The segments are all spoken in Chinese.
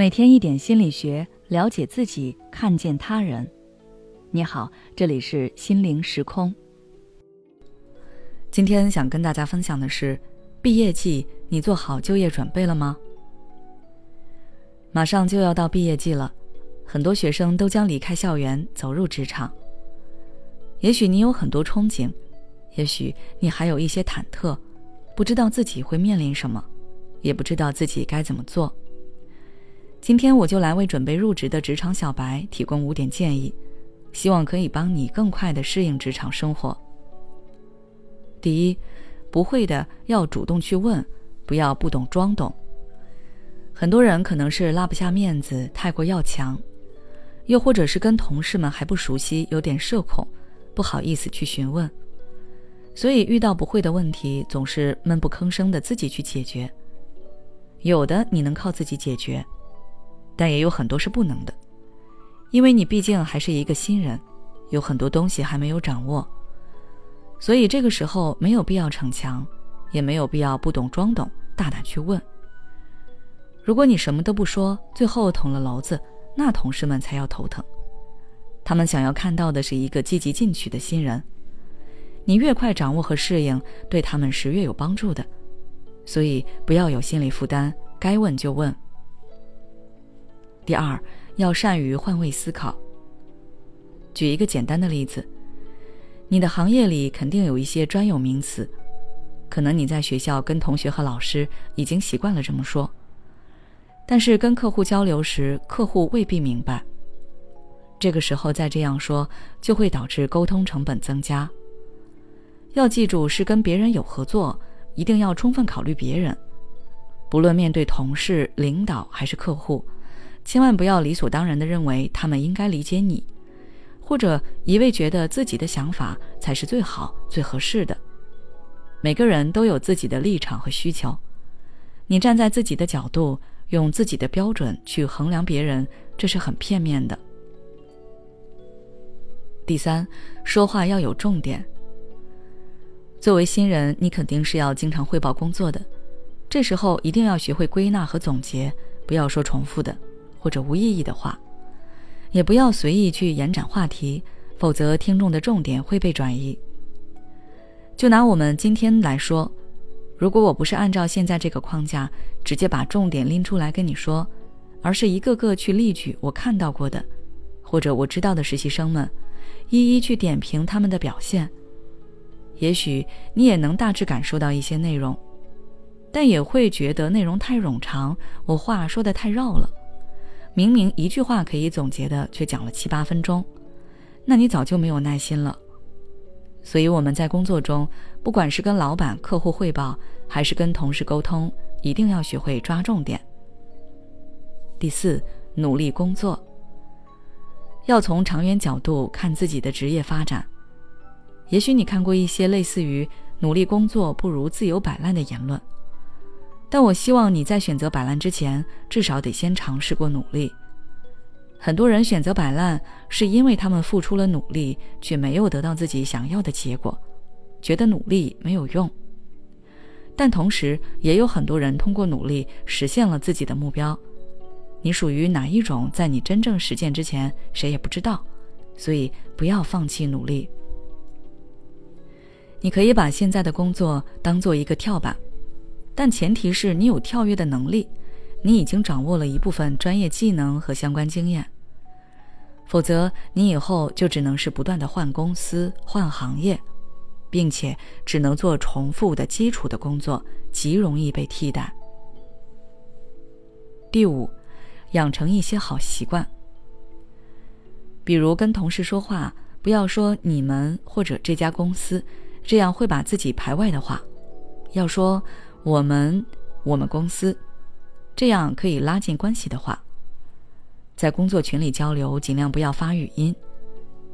每天一点心理学，了解自己，看见他人。你好，这里是心灵时空。今天想跟大家分享的是，毕业季，你做好就业准备了吗？马上就要到毕业季了，很多学生都将离开校园，走入职场。也许你有很多憧憬，也许你还有一些忐忑，不知道自己会面临什么，也不知道自己该怎么做。今天我就来为准备入职的职场小白提供五点建议，希望可以帮你更快的适应职场生活。第一，不会的要主动去问，不要不懂装懂。很多人可能是拉不下面子，太过要强，又或者是跟同事们还不熟悉，有点社恐，不好意思去询问，所以遇到不会的问题，总是闷不吭声的自己去解决。有的你能靠自己解决。但也有很多是不能的，因为你毕竟还是一个新人，有很多东西还没有掌握，所以这个时候没有必要逞强，也没有必要不懂装懂，大胆去问。如果你什么都不说，最后捅了娄子，那同事们才要头疼。他们想要看到的是一个积极进取的新人。你越快掌握和适应，对他们是越有帮助的。所以不要有心理负担，该问就问。第二，要善于换位思考。举一个简单的例子，你的行业里肯定有一些专有名词，可能你在学校跟同学和老师已经习惯了这么说，但是跟客户交流时，客户未必明白。这个时候再这样说，就会导致沟通成本增加。要记住，是跟别人有合作，一定要充分考虑别人，不论面对同事、领导还是客户。千万不要理所当然的认为他们应该理解你，或者一味觉得自己的想法才是最好、最合适的。每个人都有自己的立场和需求，你站在自己的角度，用自己的标准去衡量别人，这是很片面的。第三，说话要有重点。作为新人，你肯定是要经常汇报工作的，这时候一定要学会归纳和总结，不要说重复的。或者无意义的话，也不要随意去延展话题，否则听众的重点会被转移。就拿我们今天来说，如果我不是按照现在这个框架直接把重点拎出来跟你说，而是一个个去例举我看到过的，或者我知道的实习生们，一一去点评他们的表现，也许你也能大致感受到一些内容，但也会觉得内容太冗长，我话说的太绕了。明明一句话可以总结的，却讲了七八分钟，那你早就没有耐心了。所以我们在工作中，不管是跟老板、客户汇报，还是跟同事沟通，一定要学会抓重点。第四，努力工作，要从长远角度看自己的职业发展。也许你看过一些类似于“努力工作不如自由摆烂”的言论。但我希望你在选择摆烂之前，至少得先尝试过努力。很多人选择摆烂，是因为他们付出了努力，却没有得到自己想要的结果，觉得努力没有用。但同时，也有很多人通过努力实现了自己的目标。你属于哪一种，在你真正实践之前，谁也不知道。所以，不要放弃努力。你可以把现在的工作当做一个跳板。但前提是你有跳跃的能力，你已经掌握了一部分专业技能和相关经验。否则，你以后就只能是不断的换公司、换行业，并且只能做重复的基础的工作，极容易被替代。第五，养成一些好习惯，比如跟同事说话不要说“你们”或者“这家公司”，这样会把自己排外的话，要说。我们，我们公司，这样可以拉近关系的话，在工作群里交流，尽量不要发语音，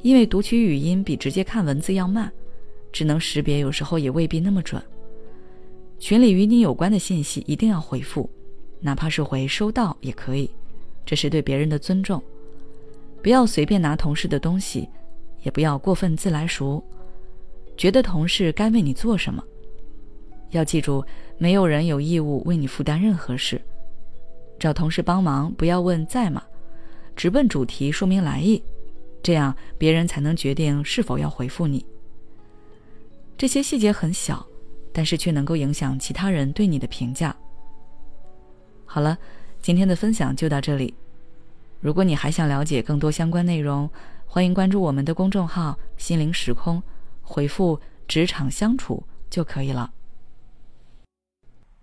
因为读取语音比直接看文字要慢，只能识别，有时候也未必那么准。群里与你有关的信息一定要回复，哪怕是回收到也可以，这是对别人的尊重。不要随便拿同事的东西，也不要过分自来熟，觉得同事该为你做什么。要记住，没有人有义务为你负担任何事。找同事帮忙不要问在吗，直奔主题说明来意，这样别人才能决定是否要回复你。这些细节很小，但是却能够影响其他人对你的评价。好了，今天的分享就到这里。如果你还想了解更多相关内容，欢迎关注我们的公众号“心灵时空”，回复“职场相处”就可以了。